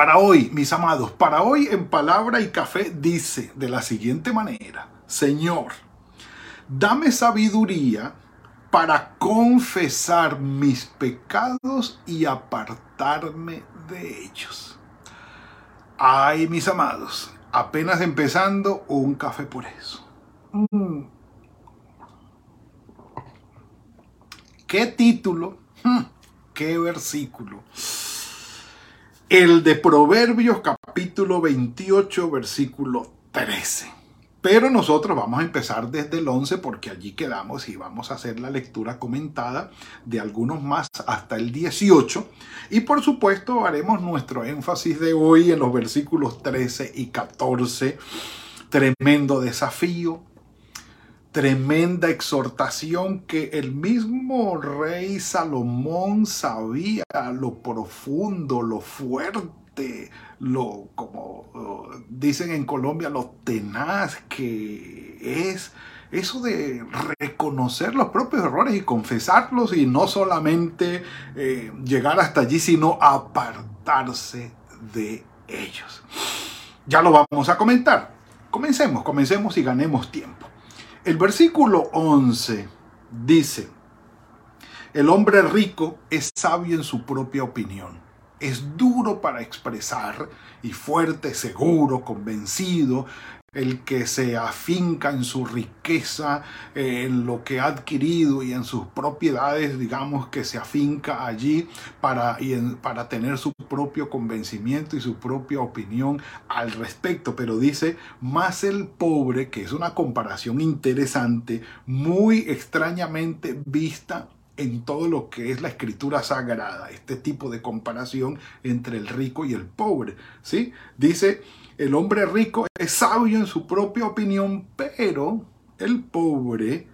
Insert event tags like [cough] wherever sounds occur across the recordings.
Para hoy, mis amados, para hoy en palabra y café dice de la siguiente manera, Señor, dame sabiduría para confesar mis pecados y apartarme de ellos. Ay, mis amados, apenas empezando un café por eso. Mm. ¿Qué título? Hmm. ¿Qué versículo? El de Proverbios capítulo 28 versículo 13. Pero nosotros vamos a empezar desde el 11 porque allí quedamos y vamos a hacer la lectura comentada de algunos más hasta el 18. Y por supuesto haremos nuestro énfasis de hoy en los versículos 13 y 14. Tremendo desafío, tremenda exhortación que el mismo rey Salomón sabía lo profundo, lo fuerte, lo como dicen en Colombia, lo tenaz que es eso de reconocer los propios errores y confesarlos y no solamente eh, llegar hasta allí, sino apartarse de ellos. Ya lo vamos a comentar. Comencemos, comencemos y ganemos tiempo. El versículo 11 dice, el hombre rico es sabio en su propia opinión, es duro para expresar y fuerte, seguro, convencido, el que se afinca en su riqueza, eh, en lo que ha adquirido y en sus propiedades, digamos que se afinca allí para, para tener su propio convencimiento y su propia opinión al respecto. Pero dice, más el pobre, que es una comparación interesante, muy extrañamente vista en todo lo que es la escritura sagrada, este tipo de comparación entre el rico y el pobre, ¿sí? Dice, el hombre rico es sabio en su propia opinión, pero el pobre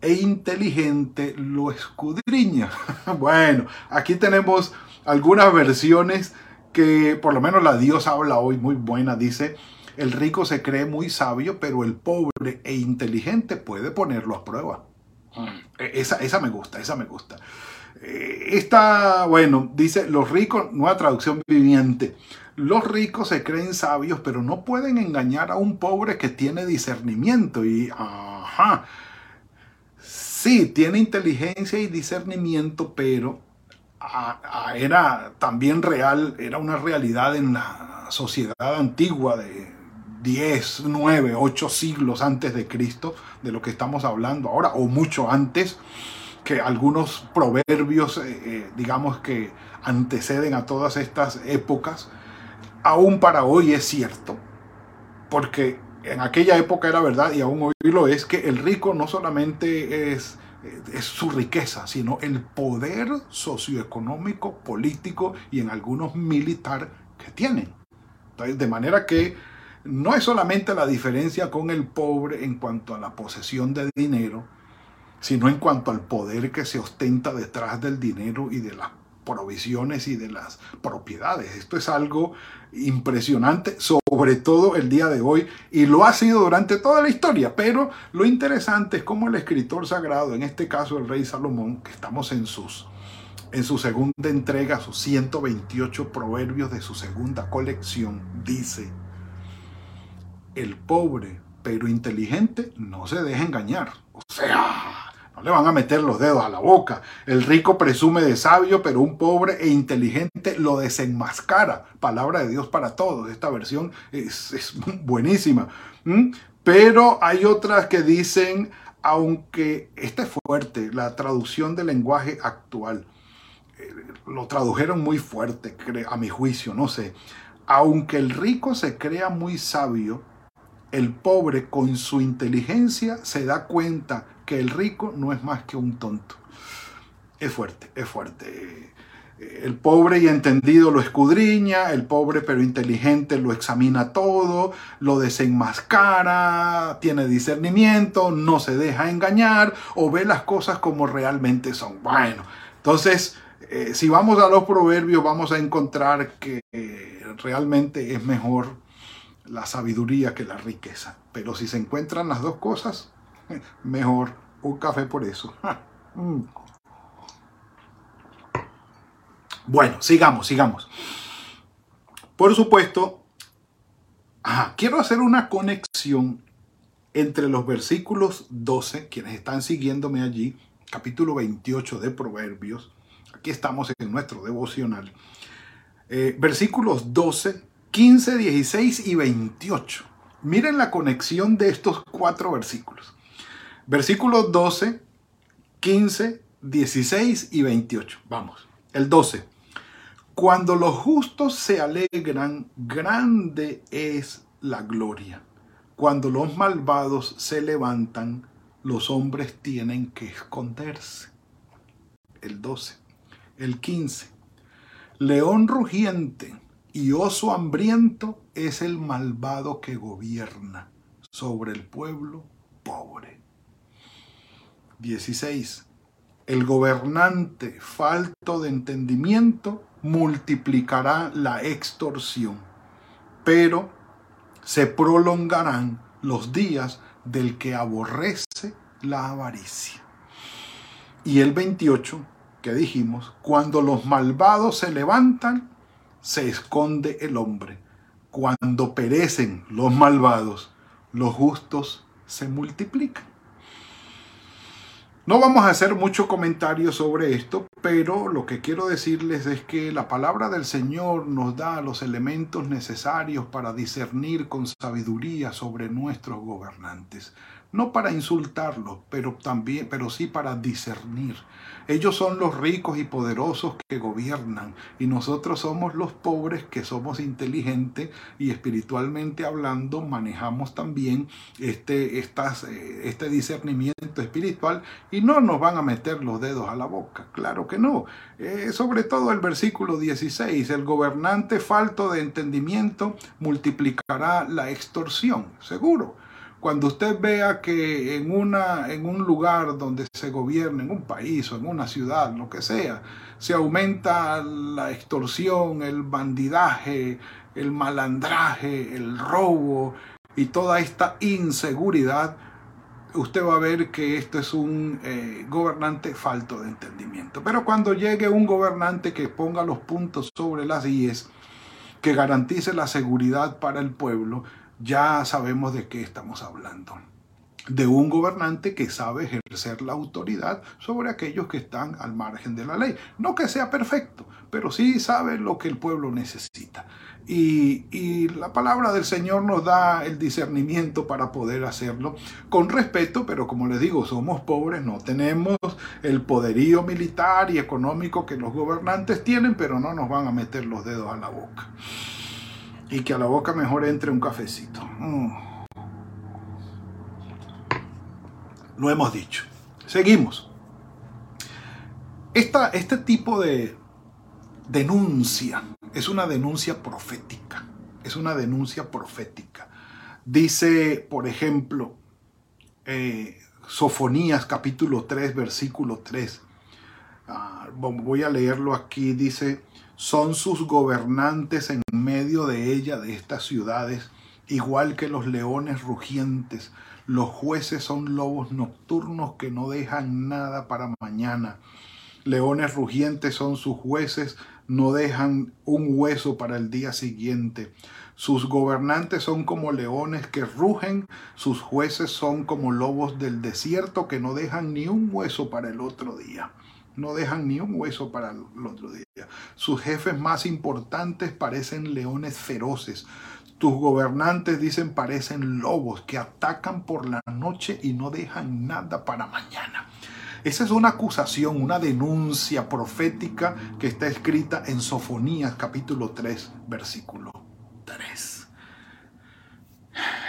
e inteligente lo escudriña. [laughs] bueno, aquí tenemos algunas versiones que por lo menos la Dios habla hoy muy buena. Dice, el rico se cree muy sabio, pero el pobre e inteligente puede ponerlo a prueba. E-, esa, esa me gusta, esa me gusta. Eh, esta, bueno, dice, los ricos, nueva traducción viviente. Los ricos se creen sabios, pero no pueden engañar a un pobre que tiene discernimiento. Y, ajá, sí, tiene inteligencia y discernimiento, pero era también real, era una realidad en la sociedad antigua de 10, 9, 8 siglos antes de Cristo, de lo que estamos hablando ahora, o mucho antes, que algunos proverbios, eh, eh, digamos que anteceden a todas estas épocas, aún para hoy es cierto, porque en aquella época era verdad y aún hoy lo es, que el rico no solamente es, su riqueza, sino el poder socioeconómico, político y en algunos militar que tienen. de manera que no es solamente la diferencia con el pobre en cuanto a la posesión de dinero, sino en cuanto al poder que se ostenta detrás del dinero y de las provisiones y de las propiedades. Esto es algo impresionante, sobre todo el día de hoy, y lo ha sido durante toda la historia. Pero lo interesante es cómo el escritor sagrado, en este caso el rey Salomón, que estamos en sus en su segunda entrega, sus 128 proverbios de su segunda colección, dice, el pobre pero inteligente no se deja engañar. O sea, no le van a meter los dedos a la boca. El rico presume de sabio, pero un pobre e inteligente lo desenmascara. Palabra de Dios para todos. Esta versión es, [laughs] buenísima. Pero hay otras que dicen, aunque esta es fuerte, la traducción del lenguaje actual. Eh, lo tradujeron muy fuerte, a mi juicio, no sé. Aunque el rico se crea muy sabio, el pobre con su inteligencia se da cuenta que el rico no es más que un tonto. Es fuerte, es fuerte. el pobre y entendido lo escudriña, el pobre pero inteligente lo examina todo, lo desenmascara, tiene discernimiento, no se deja engañar o ve las cosas como realmente son. Bueno, entonces, eh, si vamos a los proverbios vamos a encontrar que eh, realmente es mejor la sabiduría que la riqueza. Pero si se encuentran las dos cosas, [laughs] mejor un café por eso. [laughs] Mm. Bueno, sigamos, sigamos. Por supuesto, quiero hacer una conexión entre los versículos 12, quienes están siguiéndome allí, capítulo 28 de Proverbios. Aquí estamos en nuestro devocional. Eh, versículos 12, 15, 16 y 28. Miren la conexión de estos cuatro versículos. Versículos 12, 15, 16 y 28. Vamos. El 12. Cuando los justos se alegran, grande es la gloria. Cuando los malvados se levantan, los hombres tienen que esconderse. El 12. El 15. León rugiente y oso hambriento es el malvado que gobierna sobre el pueblo pobre. 16. El gobernante falto de entendimiento multiplicará la extorsión, pero se prolongarán los días del que aborrece la avaricia. Y el 28, que dijimos, cuando los malvados se levantan, se esconde el hombre. Cuando perecen los malvados, los justos se multiplican. No vamos a hacer mucho comentario sobre esto, pero lo que quiero decirles es que la palabra del Señor nos da los elementos necesarios para discernir con sabiduría sobre nuestros gobernantes no para insultarlos, pero también, pero sí para discernir. Ellos son los ricos y poderosos que gobiernan y nosotros somos los pobres que somos inteligentes y espiritualmente hablando manejamos también este, estas, eh, este discernimiento espiritual y no nos van a meter los dedos a la boca, claro que no. Eh, sobre todo el versículo 16, el gobernante falto de entendimiento multiplicará la extorsión, seguro. Cuando usted vea que en, una, en un lugar donde se gobierna, en un país o en una ciudad, lo que sea, se aumenta la extorsión, el bandidaje, el malandraje, el robo y toda esta inseguridad, usted va a ver que esto es un eh, gobernante falto de entendimiento. Pero cuando llegue un gobernante que ponga los puntos sobre las IES, que garantice la seguridad para el pueblo, ya sabemos de qué estamos hablando. De un gobernante que sabe ejercer la autoridad sobre aquellos que están al margen de la ley. No que sea perfecto, pero sí sabe lo que el pueblo necesita. Y, la palabra del Señor nos da el discernimiento para poder hacerlo con respeto, pero como les digo, somos pobres, no tenemos el poderío militar y económico que los gobernantes tienen, pero no nos van a meter los dedos a la boca y que a la boca mejor entre un cafecito. Mm. Lo hemos dicho. Seguimos. Esta, este tipo de denuncia es una denuncia profética. Es una denuncia profética. Dice, por ejemplo, eh, Sofonías capítulo 3, versículo 3. Ah, voy a leerlo aquí. Dice, son sus gobernantes en medio de ella, de estas ciudades, igual que los leones rugientes. Los jueces son lobos nocturnos que no dejan nada para mañana. Leones rugientes son sus jueces, no dejan un hueso para el día siguiente. Sus gobernantes son como leones que rugen, sus jueces son como lobos del desierto que no dejan ni un hueso para el otro día no dejan ni un hueso para el otro día. Sus jefes más importantes parecen leones feroces. Tus gobernantes dicen parecen lobos que atacan por la noche y no dejan nada para mañana. Esa es una acusación, una denuncia profética que está escrita en Sofonías capítulo 3, versículo 3.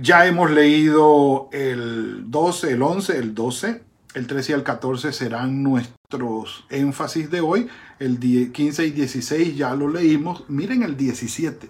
Ya hemos leído el 12, el 11, el 12, el 13 y el 14 serán nuestros nuestros énfasis de hoy, el 15 y 16 ya lo leímos, miren el 17.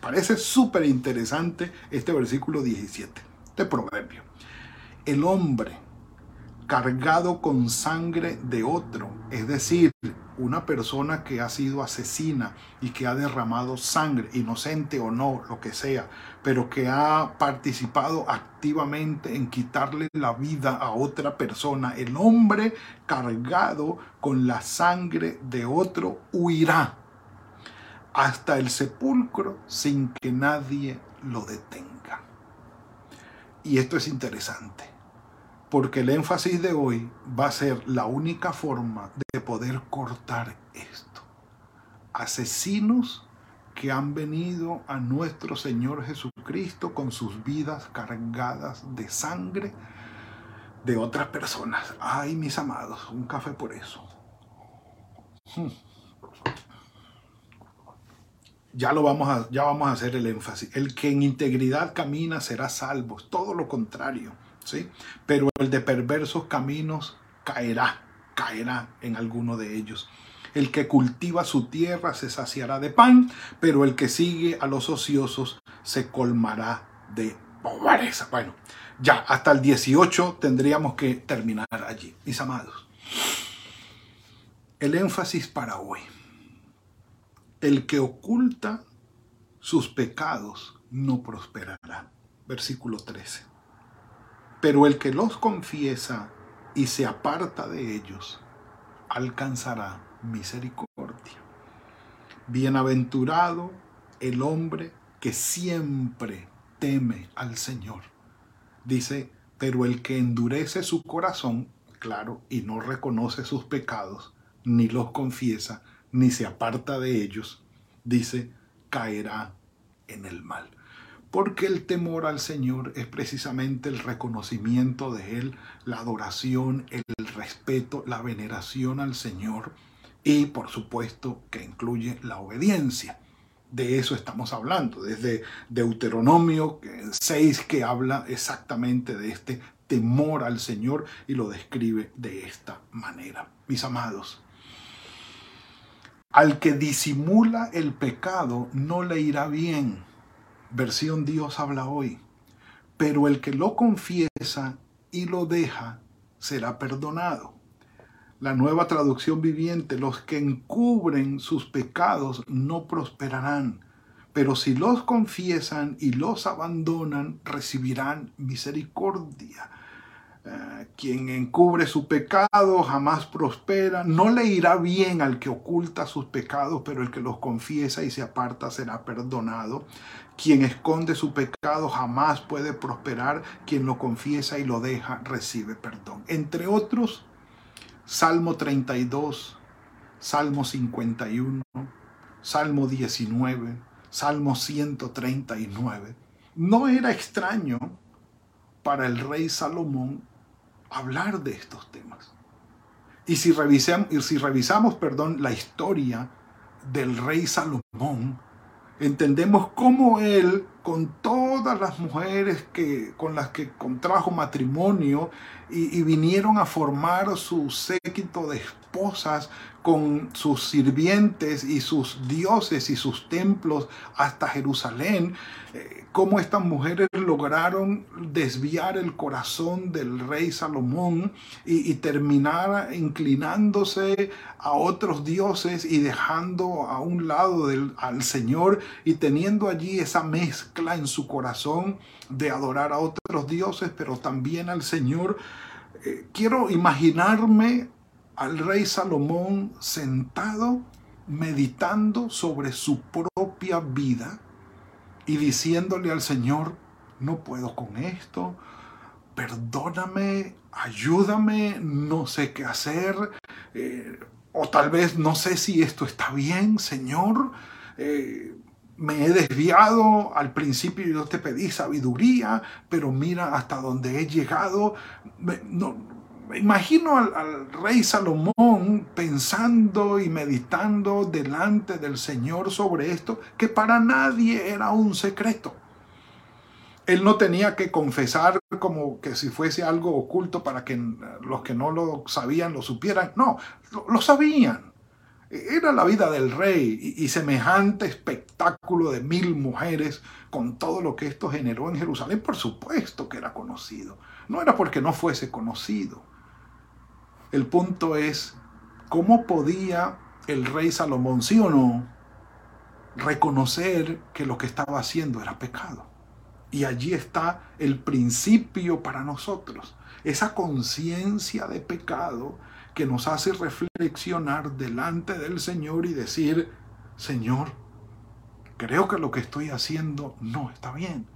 Parece súper interesante este versículo 17 de Proverbio. El hombre cargado con sangre de otro, es decir, una persona que ha sido asesina y que ha derramado sangre, inocente o no, lo que sea, pero que ha participado activamente en quitarle la vida a otra persona, el hombre cargado con la sangre de otro huirá hasta el sepulcro sin que nadie lo detenga. Y esto es interesante porque el énfasis de hoy va a ser la única forma de poder cortar esto. Asesinos que han venido a nuestro Señor Jesucristo con sus vidas cargadas de sangre de otras personas. Ay, mis amados, un café por eso. Hmm. Ya lo vamos a ya vamos a hacer el énfasis. El que en integridad camina será salvo, todo lo contrario pero el de perversos caminos caerá, caerá en alguno de ellos. El que cultiva su tierra se saciará de pan, pero el que sigue a los ociosos se colmará de pobreza. Bueno, ya hasta el 18 tendríamos que terminar allí, mis amados. El énfasis para hoy. El que oculta sus pecados no prosperará. Versículo 13. Pero el que los confiesa y se aparta de ellos, alcanzará misericordia. Bienaventurado el hombre que siempre teme al Señor. Dice, pero el que endurece su corazón, claro, y no reconoce sus pecados, ni los confiesa, ni se aparta de ellos, dice, caerá en el mal porque el temor al Señor es precisamente el reconocimiento de Él, la adoración, el respeto, la veneración al Señor y por supuesto que incluye la obediencia. De eso estamos hablando, desde Deuteronomio 6 que habla exactamente de este temor al Señor y lo describe de esta manera. Mis amados, al que disimula el pecado no le irá bien versión Dios habla hoy. Pero el que lo confiesa y lo deja será perdonado. La nueva traducción viviente, los que encubren sus pecados no prosperarán, pero si los confiesan y los abandonan, recibirán misericordia. Eh, quien encubre su pecado jamás prospera. No le irá bien al que oculta sus pecados, pero el que los confiesa y se aparta será perdonado. Quien esconde su pecado jamás puede prosperar. Quien lo confiesa y lo deja recibe perdón. Entre otros, Salmo 32, Salmo 51, Salmo 19, Salmo 139. No era extraño para el rey Salomón hablar de estos temas. Y si revisamos, y si revisamos perdón, la historia del rey Salomón, entendemos cómo él, con todas las mujeres que, con las que contrajo matrimonio y, y vinieron a formar su séquito de con sus sirvientes y sus dioses y sus templos hasta Jerusalén, eh, cómo estas mujeres lograron desviar el corazón del rey Salomón y, terminar inclinándose a otros dioses y dejando a un lado al Señor y teniendo allí esa mezcla en su corazón de adorar a otros dioses, pero también al Señor. Eh, quiero imaginarme al rey Salomón sentado meditando sobre su propia vida y diciéndole al Señor, no puedo con esto, perdóname, ayúdame, no sé qué hacer, eh, o tal vez no sé si esto está bien, Señor. Eh, me he desviado, al principio yo te pedí sabiduría, pero mira hasta dónde he llegado. no, imagino al, rey Salomón pensando y meditando delante del Señor sobre esto, que para nadie era un secreto. Él no tenía que confesar como que si fuese algo oculto para que los que no lo sabían lo supieran. No, lo, sabían. Era la vida del rey y, semejante espectáculo de mil mujeres con todo lo que esto generó en Jerusalén, por supuesto que era conocido. No era porque no fuese conocido. El punto es, ¿cómo podía el rey Salomón, sí o no, reconocer que lo que estaba haciendo era pecado? Y allí está el principio para nosotros, esa conciencia de pecado que nos hace reflexionar delante del Señor y decir, Señor, creo que lo que estoy haciendo no está bien,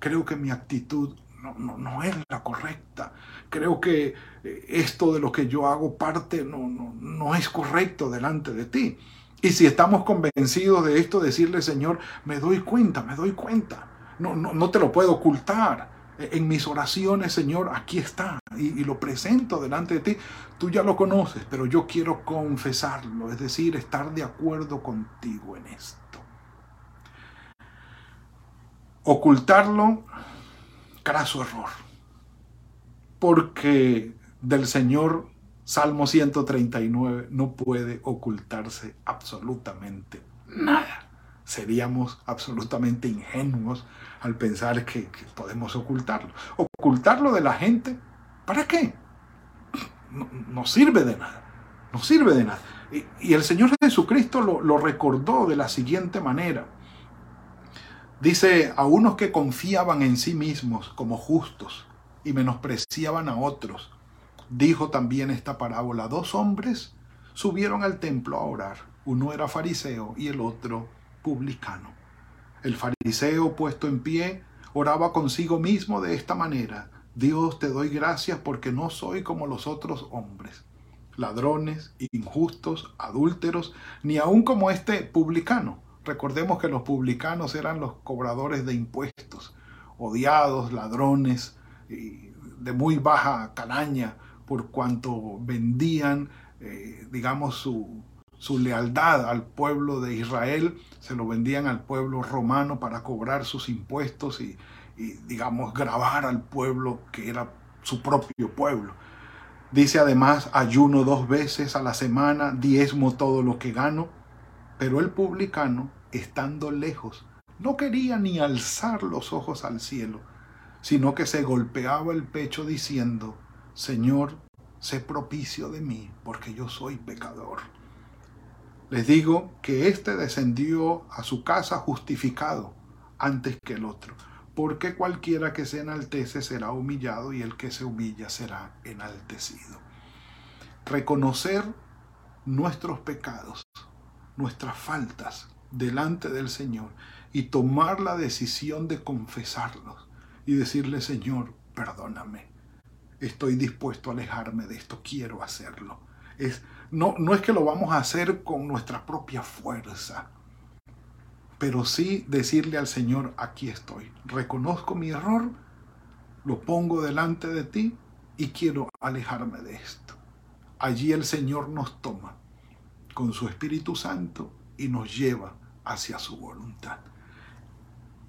creo que mi actitud no, no, es la correcta, creo que eh, esto de lo que yo hago parte no, no, no es correcto delante de ti. Y si estamos convencidos de esto, decirle, Señor, me doy cuenta, me doy cuenta no, no, te lo puedo ocultar. En mis oraciones, Señor, aquí está y, lo presento delante de ti. Tú ya lo conoces, pero yo quiero confesarlo, es decir, estar de acuerdo contigo en esto. Ocultarlo, craso error. Porque del Señor, Salmo 139, no puede ocultarse absolutamente nada. Seríamos absolutamente ingenuos al pensar que, podemos ocultarlo. Ocultarlo de la gente, ¿para qué? No, sirve de nada. No sirve de nada. Y, el Señor Jesucristo lo, lo recordó de la siguiente manera. Dice, a unos que confiaban en sí mismos como justos y menospreciaban a otros, dijo también esta parábola, dos hombres subieron al templo a orar, uno era fariseo y el otro publicano. El fariseo puesto en pie oraba consigo mismo de esta manera. Dios te doy gracias porque no soy como los otros hombres, ladrones, injustos, adúlteros, ni aun como este publicano. Recordemos que los publicanos eran los cobradores de impuestos, odiados, ladrones, de muy baja calaña, por cuanto vendían, eh, digamos, su, su lealtad al pueblo de Israel, se lo vendían al pueblo romano para cobrar sus impuestos y, digamos, grabar al pueblo que era su propio pueblo. Dice además, ayuno dos veces a la semana, diezmo todo lo que gano, pero el publicano, estando lejos, no quería ni alzar los ojos al cielo, sino que se golpeaba el pecho diciendo, Señor, sé propicio de mí, porque yo soy pecador. Les digo que éste descendió a su casa justificado antes que el otro, porque cualquiera que se enaltece será humillado y el que se humilla será enaltecido. Reconocer nuestros pecados, nuestras faltas delante del Señor y tomar la decisión de confesarlos y decirle, Señor, perdóname, estoy dispuesto a alejarme de esto, quiero hacerlo. Es no, no es que lo vamos a hacer con nuestra propia fuerza, pero sí decirle al Señor, aquí estoy, reconozco mi error, lo pongo delante de ti y quiero alejarme de esto. Allí el Señor nos toma con su Espíritu Santo y nos lleva hacia su voluntad.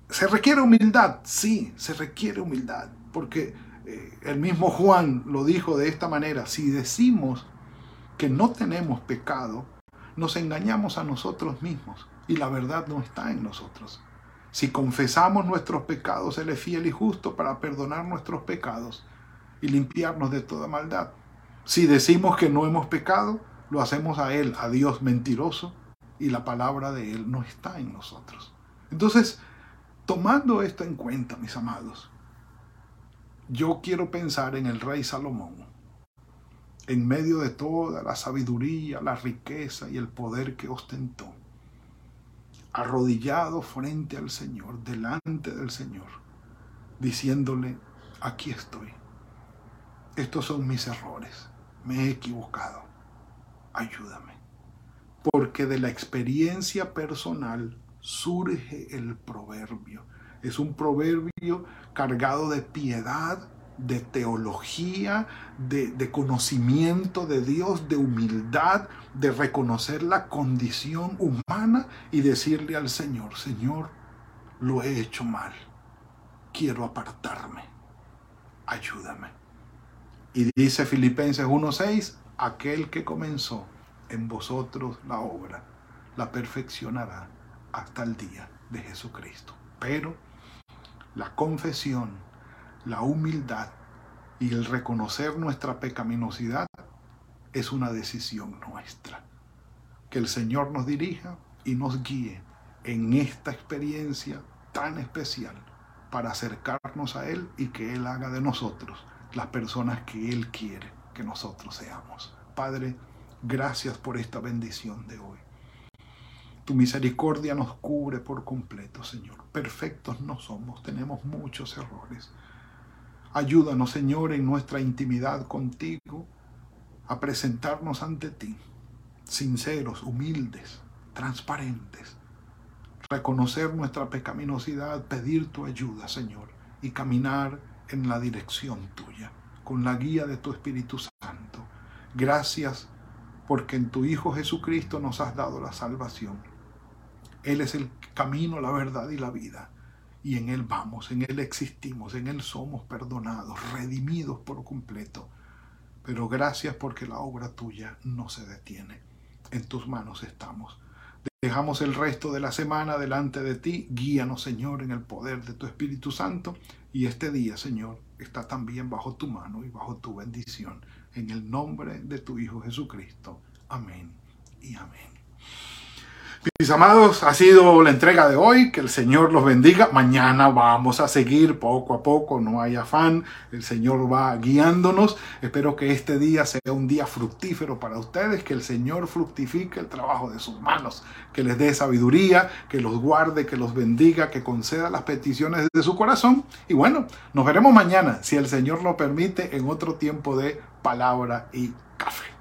¿Se requiere humildad? Sí, se requiere humildad, porque eh, el mismo Juan lo dijo de esta manera, si decimos que no tenemos pecado, nos engañamos a nosotros mismos y la verdad no está en nosotros. Si confesamos nuestros pecados, Él es fiel y justo para perdonar nuestros pecados y limpiarnos de toda maldad. Si decimos que no hemos pecado, lo hacemos a Él, a Dios mentiroso, y la palabra de Él no está en nosotros. Entonces, tomando esto en cuenta, mis amados, yo quiero pensar en el rey Salomón, en medio de toda la sabiduría, la riqueza y el poder que ostentó, arrodillado frente al Señor, delante del Señor, diciéndole, aquí estoy. Estos son mis errores, me he equivocado, ayúdame. Porque de la experiencia personal surge el proverbio. Es un proverbio cargado de piedad, de teología, de, conocimiento de Dios, de humildad, de reconocer la condición humana y decirle al Señor, Señor, lo he hecho mal, quiero apartarme. Ayúdame. Y dice Filipenses 1.6, aquel que comenzó en vosotros la obra, la perfeccionará hasta el día de Jesucristo. Pero la confesión, la humildad y el reconocer nuestra pecaminosidad es una decisión nuestra. Que el Señor nos dirija y nos guíe en esta experiencia tan especial para acercarnos a Él y que Él haga de nosotros las personas que Él quiere que nosotros seamos. Padre, gracias por esta bendición de hoy. Tu misericordia nos cubre por completo, Señor. Perfectos no somos, tenemos muchos errores. Ayúdanos, Señor, en nuestra intimidad contigo a presentarnos ante ti, sinceros, humildes, transparentes. Reconocer nuestra pecaminosidad, pedir tu ayuda, Señor, y caminar en la dirección tuya, con la guía de tu Espíritu Santo. Gracias porque en tu Hijo Jesucristo nos has dado la salvación él es el camino, la verdad y la vida. Y en Él vamos, en Él existimos, en Él somos perdonados, redimidos por completo. Pero gracias porque la obra tuya no se detiene. En tus manos estamos. Dejamos el resto de la semana delante de ti. Guíanos, Señor, en el poder de tu Espíritu Santo. Y este día, Señor, está también bajo tu mano y bajo tu bendición. En el nombre de tu Hijo Jesucristo. Amén y amén. Mis amados, ha sido la entrega de hoy. Que el Señor los bendiga. Mañana vamos a seguir poco a poco, no hay afán. El Señor va guiándonos. Espero que este día sea un día fructífero para ustedes. Que el Señor fructifique el trabajo de sus manos. Que les dé sabiduría, que los guarde, que los bendiga, que conceda las peticiones de su corazón. Y bueno, nos veremos mañana, si el Señor lo permite, en otro tiempo de palabra y café.